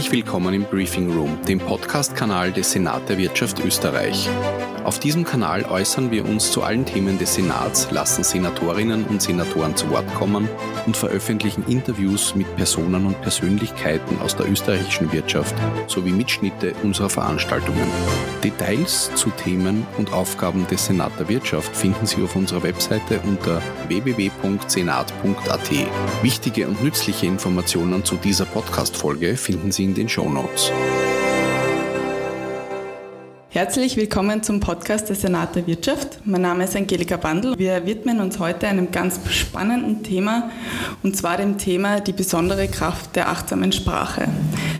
Herzlich willkommen im Briefing Room, dem Podcast-Kanal des Senat der Wirtschaft Österreich. Auf diesem Kanal äußern wir uns zu allen Themen des Senats, lassen Senatorinnen und Senatoren zu Wort kommen und veröffentlichen Interviews mit Personen und Persönlichkeiten aus der österreichischen Wirtschaft sowie Mitschnitte unserer Veranstaltungen. Details zu Themen und Aufgaben des Senat der Wirtschaft finden Sie auf unserer Webseite unter www.senat.at. Wichtige und nützliche Informationen zu dieser Podcast-Folge finden Sie in den Show Notes. Herzlich willkommen zum Podcast des Senat der Wirtschaft. Mein Name ist Angelika Bandl. Wir widmen uns heute einem ganz spannenden Thema und zwar dem Thema die besondere Kraft der achtsamen Sprache.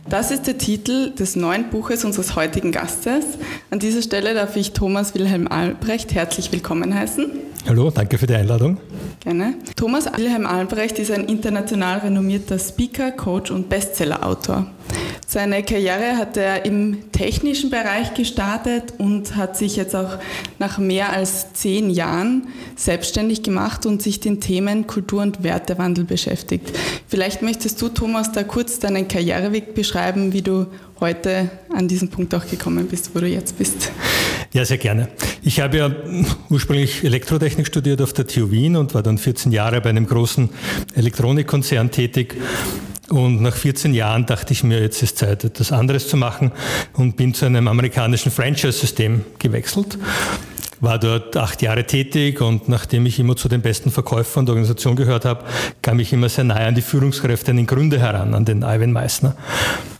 Das ist der Titel des neuen Buches unseres heutigen Gastes. An dieser Stelle darf ich Thomas Wilhelm Albrecht herzlich willkommen heißen. Hallo, danke für die Einladung. Gerne. Thomas Wilhelm Albrecht ist ein international renommierter Speaker, Coach und Bestsellerautor. Seine Karriere hat er im technischen Bereich gestartet und hat sich jetzt auch nach mehr als zehn Jahren selbstständig gemacht und sich den Themen Kultur- und Wertewandel beschäftigt. Vielleicht möchtest du, Thomas, da kurz deinen Karriereweg beschreiben, wie du heute an diesen Punkt auch gekommen bist, wo du jetzt bist. Ja, sehr gerne. Ich habe ja ursprünglich Elektrotechnik studiert auf der TU Wien und war dann 14 Jahre bei einem großen Elektronikkonzern tätig und nach 14 Jahren dachte ich mir, jetzt ist Zeit, etwas anderes zu machen und bin zu einem amerikanischen Franchise-System gewechselt war dort acht Jahre tätig und nachdem ich immer zu den besten Verkäufern der Organisation gehört habe, kam ich immer sehr nahe an die Führungskräfte, an den Gründer heran, an den Ivan Meissner.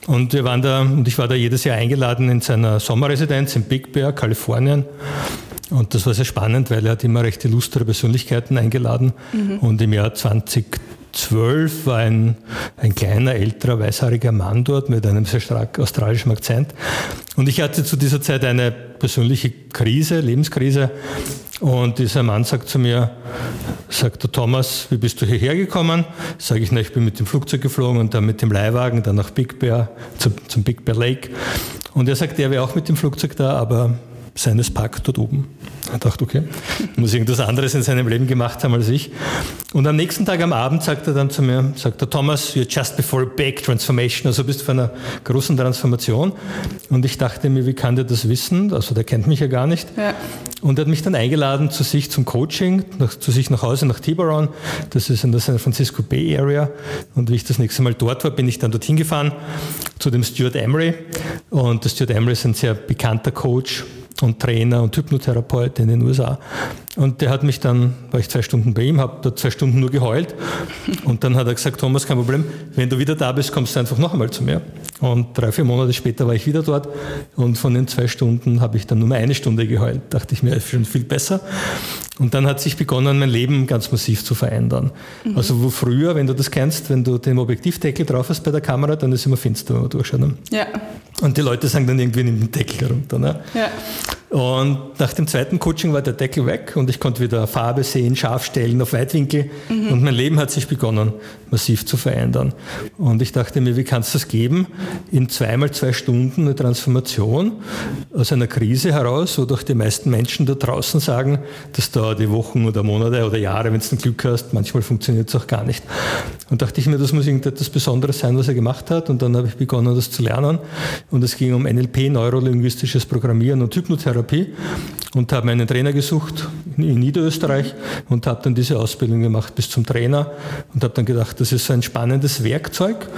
Und wir waren da, und ich war da jedes Jahr eingeladen in seiner Sommerresidenz in Big Bear, Kalifornien. Und das war sehr spannend, weil er hat immer recht illustre Persönlichkeiten eingeladen. Mhm. Und im Jahr 20 zwölf war ein, ein kleiner, älterer, weißhaariger Mann dort mit einem sehr stark australischen Akzent. Und ich hatte zu dieser Zeit eine persönliche Krise, Lebenskrise. Und dieser Mann sagt zu mir, sagt der Thomas, wie bist du hierher gekommen? Sage ich, na, ich bin mit dem Flugzeug geflogen und dann mit dem Leihwagen, dann nach Big Bear, zum, zum Big Bear Lake. Und er sagt, er wäre auch mit dem Flugzeug da, aber seines Park dort oben. Ich dachte, okay, muss irgendwas anderes in seinem Leben gemacht haben als ich. Und am nächsten Tag am Abend sagt er dann zu mir, sagt er, Thomas, you're just before a big transformation, also bist du vor einer großen Transformation. Und ich dachte mir, wie kann der das wissen? Also der kennt mich ja gar nicht. Ja. Und er hat mich dann eingeladen zu sich zum Coaching, nach, zu sich nach Hause nach Tiburon. Das ist in der San Francisco Bay Area. Und wie ich das nächste Mal dort war, bin ich dann dorthin gefahren zu dem Stuart Emery. Und der Stuart Emery ist ein sehr bekannter Coach und Trainer und Hypnotherapeut in den USA. Und der hat mich dann, war ich zwei Stunden bei ihm, habe da zwei Stunden nur geheult. Und dann hat er gesagt, Thomas, kein Problem, wenn du wieder da bist, kommst du einfach noch einmal zu mir. Und drei, vier Monate später war ich wieder dort. Und von den zwei Stunden habe ich dann nur mehr eine Stunde geheult. Dachte ich mir, ist schon viel besser. Und dann hat sich begonnen, mein Leben ganz massiv zu verändern. Mhm. Also wo früher, wenn du das kennst, wenn du den Objektivdeckel drauf hast bei der Kamera, dann ist immer finster, wenn man durchschaut. Ne? Ja. Und die Leute sagen dann irgendwie, nimm den Deckel herunter. Ne? Ja. Und nach dem zweiten Coaching war der Deckel weg und ich konnte wieder Farbe sehen, scharf stellen auf Weitwinkel mhm. und mein Leben hat sich begonnen massiv zu verändern. Und ich dachte mir, wie kann es das geben? In zweimal zwei Stunden eine Transformation aus einer Krise heraus, wodurch die meisten Menschen da draußen sagen, das dauert die Wochen oder Monate oder Jahre, wenn du ein Glück hast, manchmal funktioniert es auch gar nicht. Und dachte ich mir, das muss irgendetwas Besonderes sein, was er gemacht hat. Und dann habe ich begonnen, das zu lernen. Und es ging um NLP, neurolinguistisches Programmieren und Hypnotherapie. Therapie und habe einen Trainer gesucht in Niederösterreich und habe dann diese Ausbildung gemacht bis zum Trainer und habe dann gedacht, das ist so ein spannendes Werkzeug,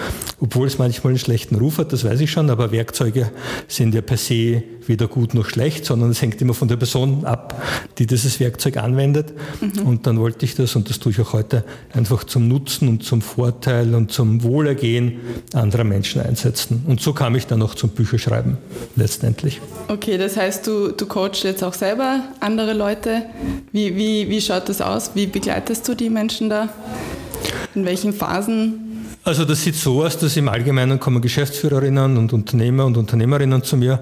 obwohl es manchmal einen schlechten Ruf hat, das weiß ich schon, aber Werkzeuge sind ja per se weder gut noch schlecht, sondern es hängt immer von der Person ab, die dieses Werkzeug anwendet. Mhm. Und dann wollte ich das, und das tue ich auch heute, einfach zum Nutzen und zum Vorteil und zum Wohlergehen anderer Menschen einsetzen. Und so kam ich dann auch zum Bücherschreiben letztendlich. Okay, das heißt, du, du coachst jetzt auch selber andere Leute. Wie, wie, wie schaut das aus? Wie begleitest du die Menschen da? In welchen Phasen also das sieht so aus, dass im Allgemeinen kommen Geschäftsführerinnen und Unternehmer und Unternehmerinnen zu mir,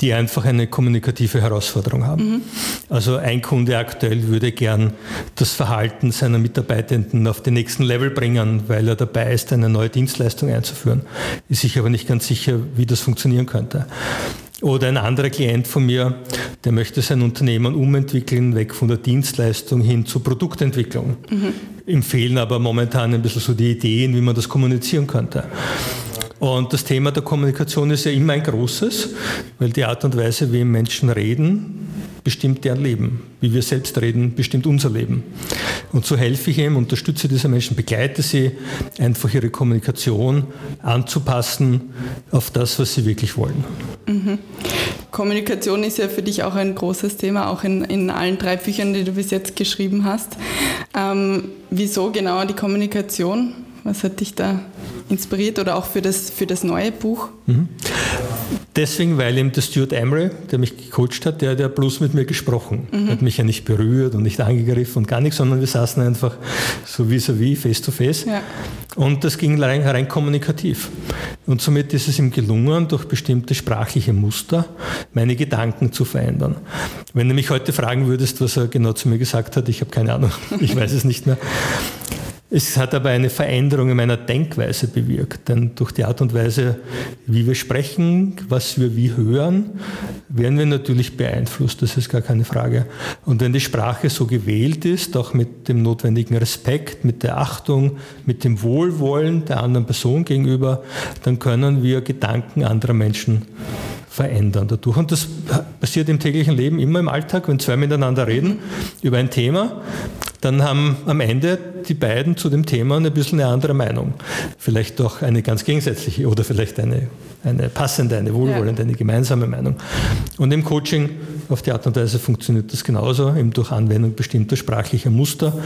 die einfach eine kommunikative Herausforderung haben. Mhm. Also ein Kunde aktuell würde gern das Verhalten seiner Mitarbeitenden auf den nächsten Level bringen, weil er dabei ist, eine neue Dienstleistung einzuführen. Ist sich aber nicht ganz sicher, wie das funktionieren könnte. Oder ein anderer Klient von mir, der möchte sein Unternehmen umentwickeln, weg von der Dienstleistung hin zur Produktentwicklung. Mhm. Fehlen aber momentan ein bisschen so die Ideen, wie man das kommunizieren könnte. Und das Thema der Kommunikation ist ja immer ein großes, weil die Art und Weise, wie Menschen reden, bestimmt deren Leben. Wie wir selbst reden, bestimmt unser Leben. Und so helfe ich ihm, unterstütze diese Menschen, begleite sie, einfach ihre Kommunikation anzupassen auf das, was sie wirklich wollen. Mhm. Kommunikation ist ja für dich auch ein großes Thema, auch in, in allen drei Büchern, die du bis jetzt geschrieben hast. Ähm, wieso genau die Kommunikation? Was hat dich da inspiriert oder auch für das, für das neue Buch? Mhm. Deswegen, weil eben der Stuart Emery, der mich gecoacht hat, der hat ja bloß mit mir gesprochen. Mhm. Hat mich ja nicht berührt und nicht angegriffen und gar nichts, sondern wir saßen einfach so vis-à-vis, face-to-face. Ja. Und das ging rein, rein kommunikativ. Und somit ist es ihm gelungen, durch bestimmte sprachliche Muster meine Gedanken zu verändern. Wenn du mich heute fragen würdest, was er genau zu mir gesagt hat, ich habe keine Ahnung, ich weiß es nicht mehr. Es hat aber eine Veränderung in meiner Denkweise bewirkt, denn durch die Art und Weise, wie wir sprechen, was wir wie hören, werden wir natürlich beeinflusst, das ist gar keine Frage. Und wenn die Sprache so gewählt ist, auch mit dem notwendigen Respekt, mit der Achtung, mit dem Wohlwollen der anderen Person gegenüber, dann können wir Gedanken anderer Menschen verändern dadurch. Und das passiert im täglichen Leben immer im Alltag, wenn zwei miteinander reden über ein Thema, dann haben am Ende die beiden zu dem Thema ein bisschen eine andere Meinung. Vielleicht doch eine ganz gegensätzliche oder vielleicht eine, eine passende, eine wohlwollende, eine gemeinsame Meinung. Und im Coaching auf die Art und Weise funktioniert das genauso, eben durch Anwendung bestimmter sprachlicher Muster.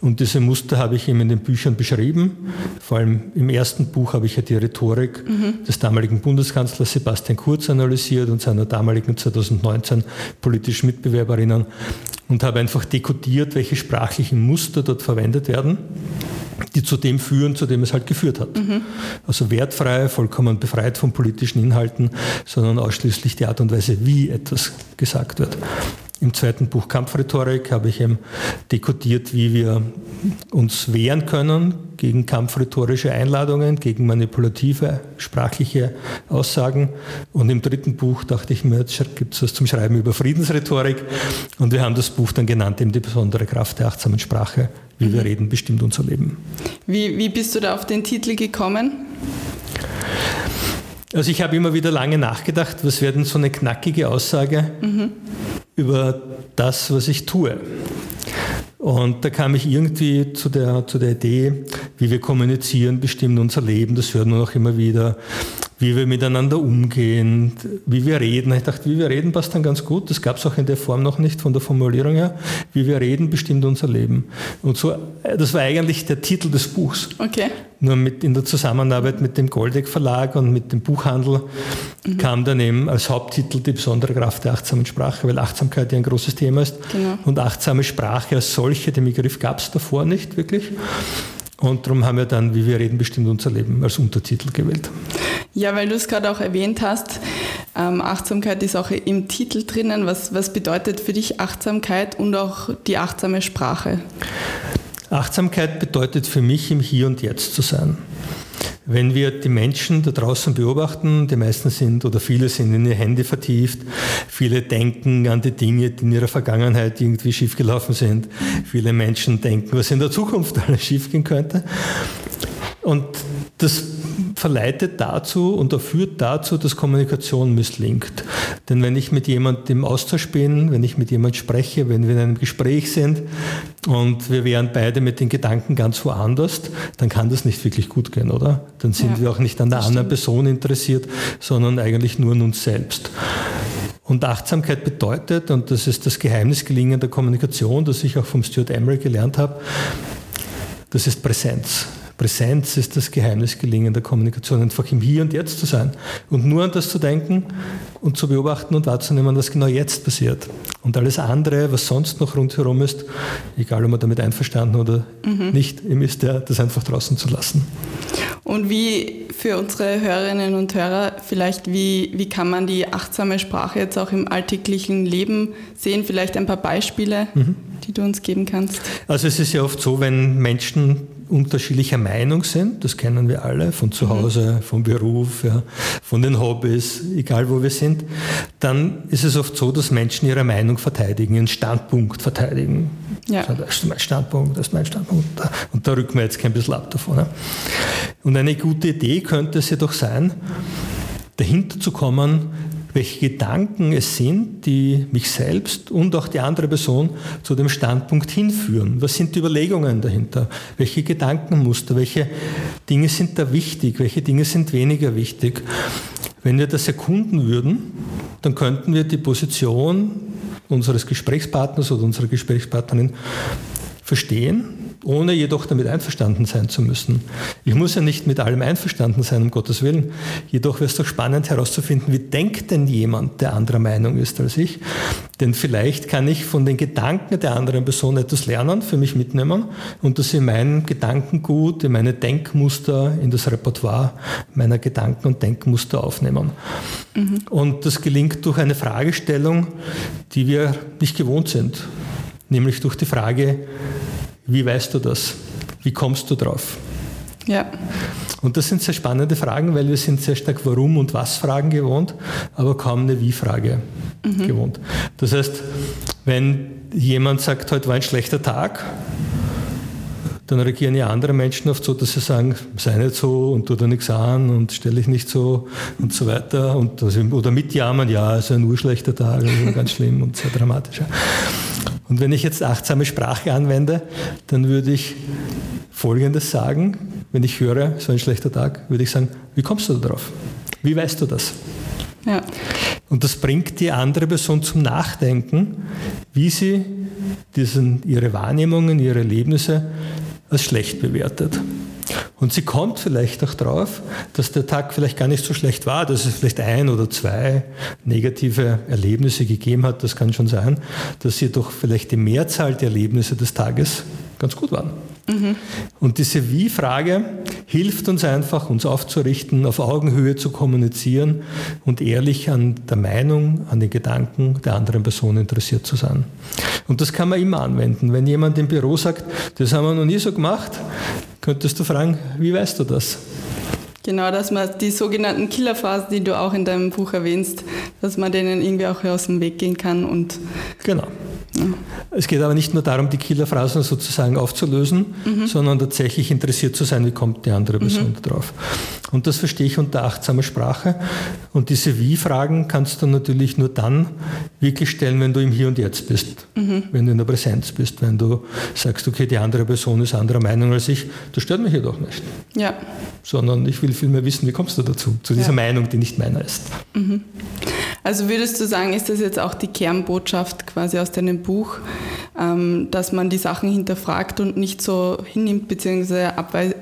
Und diese Muster habe ich eben in den Büchern beschrieben. Vor allem im ersten Buch habe ich ja die Rhetorik mhm. des damaligen Bundeskanzlers Sebastian Kurz analysiert und seiner damaligen 2019 politischen Mitbewerberinnen und habe einfach dekodiert, welche sprachlichen Muster dort verwendet werden, die zu dem führen, zu dem es halt geführt hat. Mhm. Also wertfrei, vollkommen befreit von politischen Inhalten, sondern ausschließlich die Art und Weise, wie etwas gesagt wird. Im zweiten Buch Kampfrhetorik habe ich eben dekodiert, wie wir uns wehren können gegen kampfrhetorische Einladungen, gegen manipulative sprachliche Aussagen. Und im dritten Buch dachte ich mir, jetzt gibt es was zum Schreiben über Friedensrhetorik. Und wir haben das Buch dann genannt, eben die besondere Kraft der achtsamen Sprache. Wie mhm. wir reden, bestimmt unser Leben. Wie, wie bist du da auf den Titel gekommen? Also ich habe immer wieder lange nachgedacht, was wäre denn so eine knackige Aussage mhm. Über das, was ich tue. Und da kam ich irgendwie zu der, zu der Idee, wie wir kommunizieren, bestimmt unser Leben, das hört man auch immer wieder wie wir miteinander umgehen, wie wir reden. Ich dachte, wie wir reden passt dann ganz gut. Das gab es auch in der Form noch nicht von der Formulierung her. Wie wir reden bestimmt unser Leben. Und so, äh, das war eigentlich der Titel des Buchs. Okay. Nur mit, in der Zusammenarbeit mit dem Goldeck Verlag und mit dem Buchhandel mhm. kam dann eben als Haupttitel die besondere Kraft der achtsamen Sprache, weil Achtsamkeit ja ein großes Thema ist. Genau. Und achtsame Sprache als solche, den Begriff gab es davor nicht wirklich. Und darum haben wir dann, wie wir reden, bestimmt unser Leben als Untertitel gewählt. Ja, weil du es gerade auch erwähnt hast, ähm, Achtsamkeit ist auch im Titel drinnen. Was, was bedeutet für dich Achtsamkeit und auch die achtsame Sprache? Achtsamkeit bedeutet für mich, im Hier und Jetzt zu sein. Wenn wir die Menschen da draußen beobachten, die meisten sind oder viele sind in ihr Handy vertieft, viele denken an die Dinge, die in ihrer Vergangenheit irgendwie schiefgelaufen sind. Viele Menschen denken, was in der Zukunft alles schiefgehen könnte. Und das verleitet dazu und führt dazu, dass Kommunikation misslingt. Denn wenn ich mit jemandem im Austausch bin, wenn ich mit jemandem spreche, wenn wir in einem Gespräch sind und wir wären beide mit den Gedanken ganz woanders, dann kann das nicht wirklich gut gehen, oder? Dann sind ja, wir auch nicht an der anderen Person interessiert, sondern eigentlich nur an uns selbst. Und Achtsamkeit bedeutet, und das ist das Geheimnis gelingender Kommunikation, das ich auch vom Stuart Emery gelernt habe, das ist Präsenz. Präsenz ist das Geheimnis gelingender Kommunikation, einfach im Hier und Jetzt zu sein und nur an das zu denken und zu beobachten und wahrzunehmen, was genau jetzt passiert. Und alles andere, was sonst noch rundherum ist, egal ob man damit einverstanden oder mhm. nicht, ihm ist der, das einfach draußen zu lassen. Und wie für unsere Hörerinnen und Hörer vielleicht, wie, wie kann man die achtsame Sprache jetzt auch im alltäglichen Leben sehen? Vielleicht ein paar Beispiele, mhm. die du uns geben kannst. Also es ist ja oft so, wenn Menschen unterschiedlicher Meinung sind, das kennen wir alle, von zu mhm. Hause, vom Beruf, ja, von den Hobbys, egal wo wir sind, dann ist es oft so, dass Menschen ihre Meinung verteidigen, ihren Standpunkt verteidigen. Ja. Das ist mein Standpunkt, das ist mein Standpunkt. Und da rücken wir jetzt kein bisschen ab davon. Ja. Und eine gute Idee könnte es jedoch sein, dahinter zu kommen, welche Gedanken es sind, die mich selbst und auch die andere Person zu dem Standpunkt hinführen. Was sind die Überlegungen dahinter? Welche Gedankenmuster? Welche Dinge sind da wichtig? Welche Dinge sind weniger wichtig? Wenn wir das erkunden würden, dann könnten wir die Position unseres Gesprächspartners oder unserer Gesprächspartnerin verstehen ohne jedoch damit einverstanden sein zu müssen. Ich muss ja nicht mit allem einverstanden sein, um Gottes Willen. Jedoch wäre es doch spannend herauszufinden, wie denkt denn jemand, der anderer Meinung ist als ich? Denn vielleicht kann ich von den Gedanken der anderen Person etwas lernen, für mich mitnehmen und das in mein Gedankengut, in meine Denkmuster, in das Repertoire meiner Gedanken und Denkmuster aufnehmen. Mhm. Und das gelingt durch eine Fragestellung, die wir nicht gewohnt sind, nämlich durch die Frage, wie weißt du das? Wie kommst du drauf? Ja. Und das sind sehr spannende Fragen, weil wir sind sehr stark Warum- und Was-Fragen gewohnt, aber kaum eine Wie-Frage mhm. gewohnt. Das heißt, wenn jemand sagt, heute war ein schlechter Tag, dann reagieren ja andere Menschen oft so, dass sie sagen, sei nicht so und tu da nichts an und stelle dich nicht so und so weiter. Und also, oder mitjammern, ja, es ist ein urschlechter Tag, also ganz schlimm und sehr dramatisch. Und wenn ich jetzt achtsame Sprache anwende, dann würde ich Folgendes sagen, wenn ich höre, so ein schlechter Tag, würde ich sagen, wie kommst du darauf? Wie weißt du das? Ja. Und das bringt die andere Person zum Nachdenken, wie sie diesen, ihre Wahrnehmungen, ihre Erlebnisse als schlecht bewertet. Und sie kommt vielleicht auch drauf, dass der Tag vielleicht gar nicht so schlecht war, dass es vielleicht ein oder zwei negative Erlebnisse gegeben hat, das kann schon sein, dass sie doch vielleicht die Mehrzahl der Erlebnisse des Tages ganz gut waren. Mhm. Und diese Wie-Frage hilft uns einfach, uns aufzurichten, auf Augenhöhe zu kommunizieren und ehrlich an der Meinung, an den Gedanken der anderen Person interessiert zu sein. Und das kann man immer anwenden. Wenn jemand im Büro sagt, das haben wir noch nie so gemacht, könntest du fragen, wie weißt du das? Genau, dass man die sogenannten Killerphasen, die du auch in deinem Buch erwähnst, dass man denen irgendwie auch aus dem Weg gehen kann und genau. Es geht aber nicht nur darum, die Killerphrasen sozusagen aufzulösen, mhm. sondern tatsächlich interessiert zu sein, wie kommt die andere Person mhm. drauf. Und das verstehe ich unter achtsamer Sprache. Und diese Wie-Fragen kannst du natürlich nur dann wirklich stellen, wenn du im Hier und Jetzt bist, mhm. wenn du in der Präsenz bist, wenn du sagst, okay, die andere Person ist anderer Meinung als ich, das stört mich jedoch nicht. Ja. Sondern ich will vielmehr wissen, wie kommst du dazu, zu dieser ja. Meinung, die nicht meiner ist. Also würdest du sagen, ist das jetzt auch die Kernbotschaft quasi aus deinem Buch, ähm, dass man die Sachen hinterfragt und nicht so hinnimmt bzw.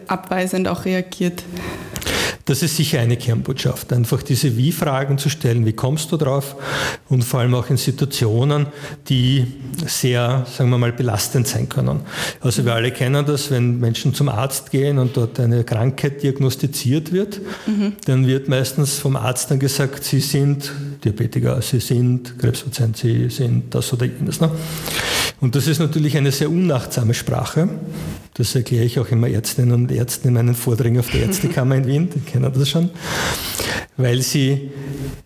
abweisend auch reagiert? Das ist sicher eine Kernbotschaft, einfach diese Wie-Fragen zu stellen, wie kommst du drauf und vor allem auch in Situationen, die sehr, sagen wir mal, belastend sein können. Also wir alle kennen das, wenn Menschen zum Arzt gehen und dort eine Krankheit diagnostiziert wird, mhm. dann wird meistens vom Arzt dann gesagt, sie sind Diabetiker, sie sind Krebspatient, sie sind das oder jenes. Ne? Und das ist natürlich eine sehr unachtsame Sprache. Das erkläre ich auch immer Ärztinnen und Ärzten in meinen Vorträgen auf der Ärztekammer in Wien, die kennen das schon, weil sie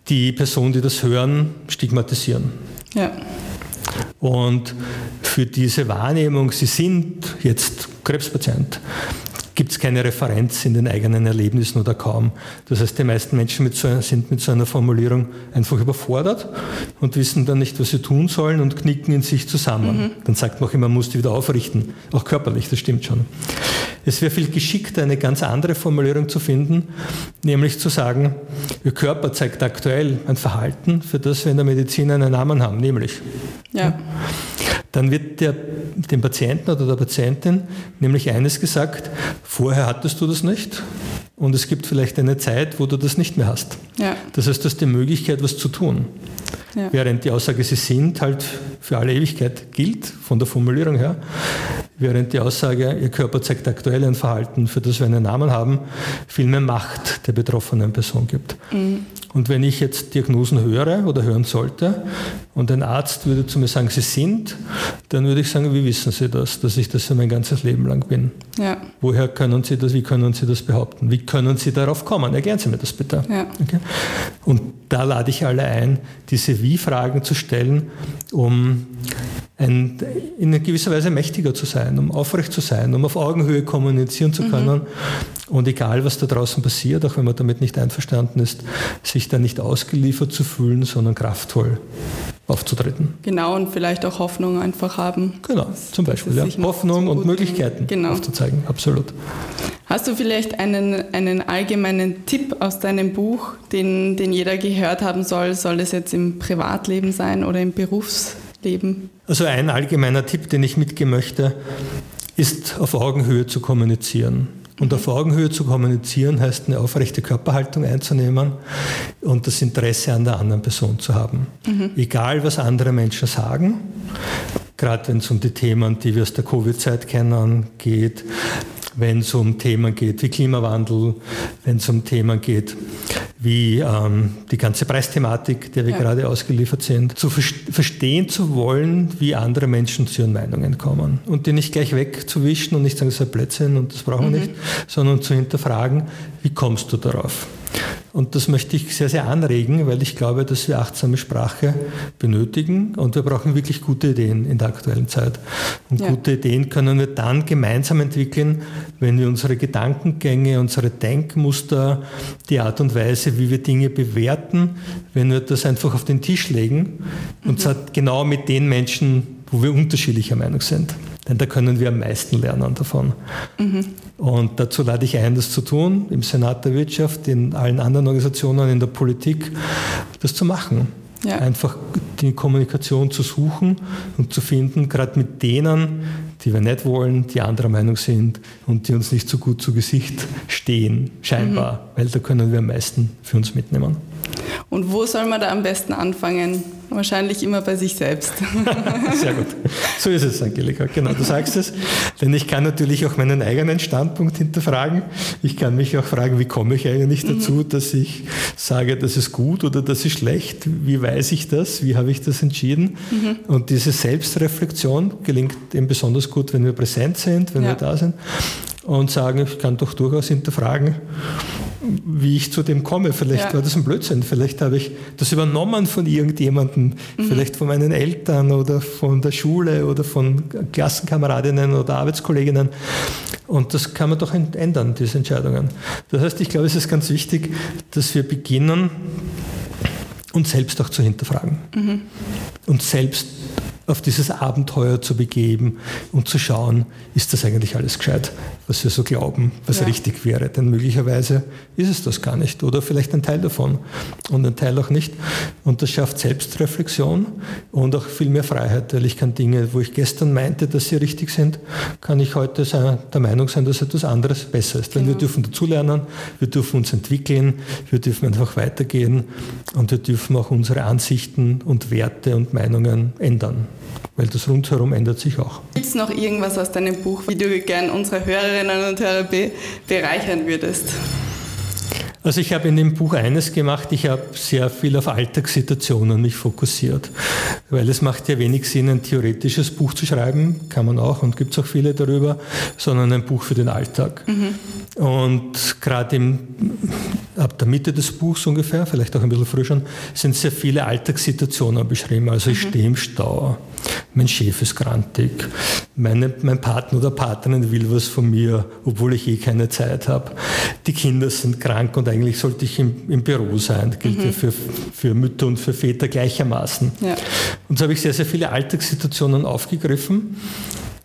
die Person, die das hören, stigmatisieren. Ja. Und für diese Wahrnehmung, sie sind jetzt Krebspatient, gibt es keine Referenz in den eigenen Erlebnissen oder kaum. Das heißt, die meisten Menschen mit so, sind mit so einer Formulierung einfach überfordert und wissen dann nicht, was sie tun sollen und knicken in sich zusammen. Mhm. Dann sagt man auch immer, man muss die wieder aufrichten, auch körperlich, das stimmt schon. Es wäre viel geschickter, eine ganz andere Formulierung zu finden, nämlich zu sagen, Ihr Körper zeigt aktuell ein Verhalten, für das wir in der Medizin einen Namen haben, nämlich. Ja. Dann wird der, dem Patienten oder der Patientin nämlich eines gesagt, vorher hattest du das nicht und es gibt vielleicht eine Zeit, wo du das nicht mehr hast. Ja. Das heißt, du hast die Möglichkeit, was zu tun. Ja. Während die Aussage, sie sind, halt für alle Ewigkeit gilt, von der Formulierung her, während die Aussage, ihr Körper zeigt aktuell ein Verhalten, für das wir einen Namen haben, viel mehr Macht der betroffenen Person gibt. Mhm. Und wenn ich jetzt Diagnosen höre oder hören sollte und ein Arzt würde zu mir sagen, Sie sind, dann würde ich sagen, wie wissen Sie das, dass ich das für mein ganzes Leben lang bin? Ja. Woher können Sie das, wie können Sie das behaupten? Wie können Sie darauf kommen? Erklären Sie mir das bitte. Ja. Okay? Und da lade ich alle ein, diese Wie-Fragen zu stellen, um ein, in gewisser Weise mächtiger zu sein, um aufrecht zu sein, um auf Augenhöhe kommunizieren zu können. Mhm. Und egal, was da draußen passiert, auch wenn man damit nicht einverstanden ist, sich da nicht ausgeliefert zu fühlen, sondern kraftvoll aufzutreten. Genau, und vielleicht auch Hoffnung einfach haben. Genau, zum Beispiel. Ja. Hoffnung und Möglichkeiten genau. aufzuzeigen, absolut. Hast du vielleicht einen, einen allgemeinen Tipp aus deinem Buch, den, den jeder gehört haben soll? Soll es jetzt im Privatleben sein oder im Berufsleben? Also ein allgemeiner Tipp, den ich mitgeben möchte, ist auf Augenhöhe zu kommunizieren. Und auf Augenhöhe zu kommunizieren heißt eine aufrechte Körperhaltung einzunehmen und das Interesse an der anderen Person zu haben. Mhm. Egal, was andere Menschen sagen, gerade wenn es um die Themen, die wir aus der Covid-Zeit kennen, geht, wenn es um Themen geht wie Klimawandel, wenn es um Themen geht wie ähm, die ganze Preisthematik, der wir ja. gerade ausgeliefert sind, zu verstehen zu wollen, wie andere Menschen zu ihren Meinungen kommen und die nicht gleich wegzuwischen und nicht sagen, das ist ein Blödsinn und das brauchen wir mhm. nicht, sondern zu hinterfragen, wie kommst du darauf? Und das möchte ich sehr, sehr anregen, weil ich glaube, dass wir achtsame Sprache benötigen und wir brauchen wirklich gute Ideen in der aktuellen Zeit. Und ja. gute Ideen können wir dann gemeinsam entwickeln, wenn wir unsere Gedankengänge, unsere Denkmuster, die Art und Weise, wie wir Dinge bewerten, wenn wir das einfach auf den Tisch legen und mhm. zwar genau mit den Menschen, wo wir unterschiedlicher Meinung sind. Denn da können wir am meisten lernen davon. Mhm. Und dazu lade ich ein, das zu tun, im Senat der Wirtschaft, in allen anderen Organisationen, in der Politik, das zu machen. Ja. Einfach die Kommunikation zu suchen und zu finden, gerade mit denen, die wir nicht wollen, die anderer Meinung sind und die uns nicht so gut zu Gesicht stehen, scheinbar, mhm. weil da können wir am meisten für uns mitnehmen. Und wo soll man da am besten anfangen? Wahrscheinlich immer bei sich selbst. Sehr gut. So ist es, Angelika. Genau, du sagst es. Denn ich kann natürlich auch meinen eigenen Standpunkt hinterfragen. Ich kann mich auch fragen, wie komme ich eigentlich dazu, mhm. dass ich sage, das ist gut oder das ist schlecht? Wie weiß ich das? Wie habe ich das entschieden? Mhm. Und diese Selbstreflexion gelingt eben besonders gut, wenn wir präsent sind, wenn ja. wir da sind und sagen, ich kann doch durchaus hinterfragen, wie ich zu dem komme. Vielleicht ja. war das ein Blödsinn, vielleicht habe ich das übernommen von irgendjemandem, mhm. vielleicht von meinen Eltern oder von der Schule oder von Klassenkameradinnen oder Arbeitskolleginnen. Und das kann man doch ändern, diese Entscheidungen. Das heißt, ich glaube, es ist ganz wichtig, dass wir beginnen, uns selbst auch zu hinterfragen. Mhm. Und selbst auf dieses Abenteuer zu begeben und zu schauen, ist das eigentlich alles gescheit, was wir so glauben, was ja. richtig wäre. Denn möglicherweise ist es das gar nicht oder vielleicht ein Teil davon und ein Teil auch nicht. Und das schafft Selbstreflexion und auch viel mehr Freiheit, weil ich kann Dinge, wo ich gestern meinte, dass sie richtig sind, kann ich heute der Meinung sein, dass etwas anderes besser ist. Denn genau. wir dürfen dazulernen, wir dürfen uns entwickeln, wir dürfen einfach weitergehen und wir dürfen auch unsere Ansichten und Werte und Meinungen ändern weil das rundherum ändert sich auch. Gibt es noch irgendwas aus deinem Buch, wie du gern unsere Hörerinnen Hörer be bereichern würdest? Also ich habe in dem Buch eines gemacht, ich habe sehr viel auf Alltagssituationen mich fokussiert, weil es macht ja wenig Sinn, ein theoretisches Buch zu schreiben, kann man auch und gibt es auch viele darüber, sondern ein Buch für den Alltag. Mhm. Und gerade ab der Mitte des Buchs ungefähr, vielleicht auch ein bisschen früher schon, sind sehr viele Alltagssituationen beschrieben. Also ich mhm. stehe im Stau, mein Chef ist grantig, meine, mein Partner oder Partnerin will was von mir, obwohl ich eh keine Zeit habe. Die Kinder sind krank und eigentlich sollte ich im, im Büro sein. Das gilt mhm. ja für, für Mütter und für Väter gleichermaßen. Ja. Und so habe ich sehr, sehr viele Alltagssituationen aufgegriffen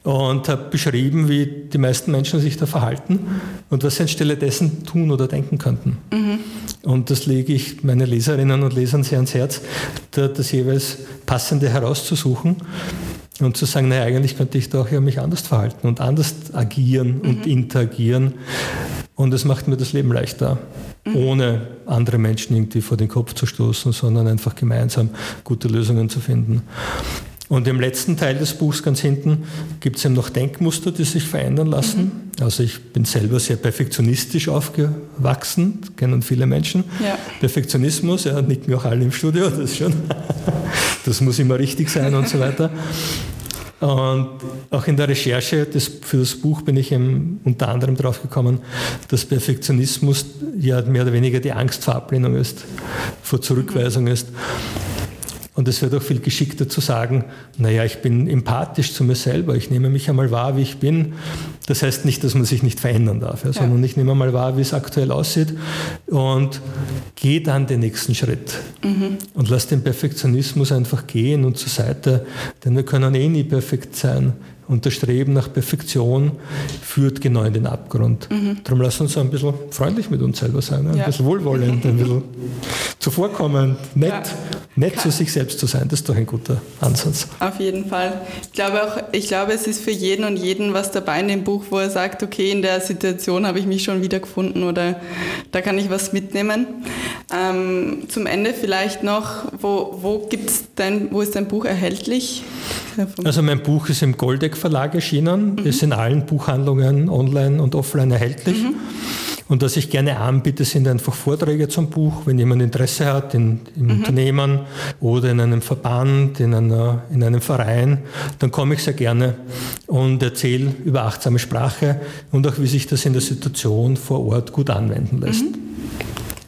und habe beschrieben, wie die meisten Menschen sich da verhalten und was sie anstelle dessen tun oder denken könnten. Mhm. Und das lege ich meine Leserinnen und Lesern sehr ans Herz, da das jeweils Passende herauszusuchen und zu sagen, naja, eigentlich könnte ich doch ja mich anders verhalten und anders agieren mhm. und interagieren. Und es macht mir das Leben leichter, mhm. ohne andere Menschen irgendwie vor den Kopf zu stoßen, sondern einfach gemeinsam gute Lösungen zu finden. Und im letzten Teil des Buchs ganz hinten gibt es eben noch Denkmuster, die sich verändern lassen. Mhm. Also ich bin selber sehr perfektionistisch aufgewachsen, kennen viele Menschen. Ja. Perfektionismus, ja, nicken auch alle im Studio, das schon. Das muss immer richtig sein und so weiter. Und auch in der Recherche des, für das Buch bin ich eben unter anderem darauf gekommen, dass Perfektionismus ja mehr oder weniger die Angst vor Ablehnung ist, vor Zurückweisung ist. Und es wird auch viel geschickter zu sagen, naja, ich bin empathisch zu mir selber, ich nehme mich einmal wahr, wie ich bin. Das heißt nicht, dass man sich nicht verändern darf, ja, sondern ich nehme einmal wahr, wie es aktuell aussieht und gehe dann den nächsten Schritt. Mhm. Und lass den Perfektionismus einfach gehen und zur Seite, denn wir können eh nie perfekt sein. Und das Streben nach Perfektion führt genau in den Abgrund. Mhm. Darum lass uns ein bisschen freundlich mit uns selber sein, ein ja. bisschen wohlwollend, ein bisschen zuvorkommend, nett, ja. nett zu sich selbst zu sein. Das ist doch ein guter Ansatz. Auf jeden Fall. Ich glaube auch, ich glaube, es ist für jeden und jeden was dabei in dem Buch, wo er sagt, okay, in der Situation habe ich mich schon wieder gefunden oder da kann ich was mitnehmen. Ähm, zum Ende vielleicht noch, wo, wo, gibt's dein, wo ist dein Buch erhältlich? Also mein Buch ist im Goldeck Verlag erschienen, mhm. ist in allen Buchhandlungen online und offline erhältlich. Mhm. Und was ich gerne anbiete, sind einfach Vorträge zum Buch, wenn jemand Interesse hat in, im mhm. Unternehmen oder in einem Verband, in, einer, in einem Verein, dann komme ich sehr gerne und erzähle über achtsame Sprache und auch, wie sich das in der Situation vor Ort gut anwenden lässt. Mhm.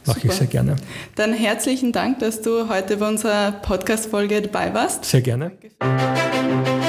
Mache ich sehr gerne. Dann herzlichen Dank, dass du heute bei unserer Podcast-Folge dabei warst. Sehr gerne. Danke.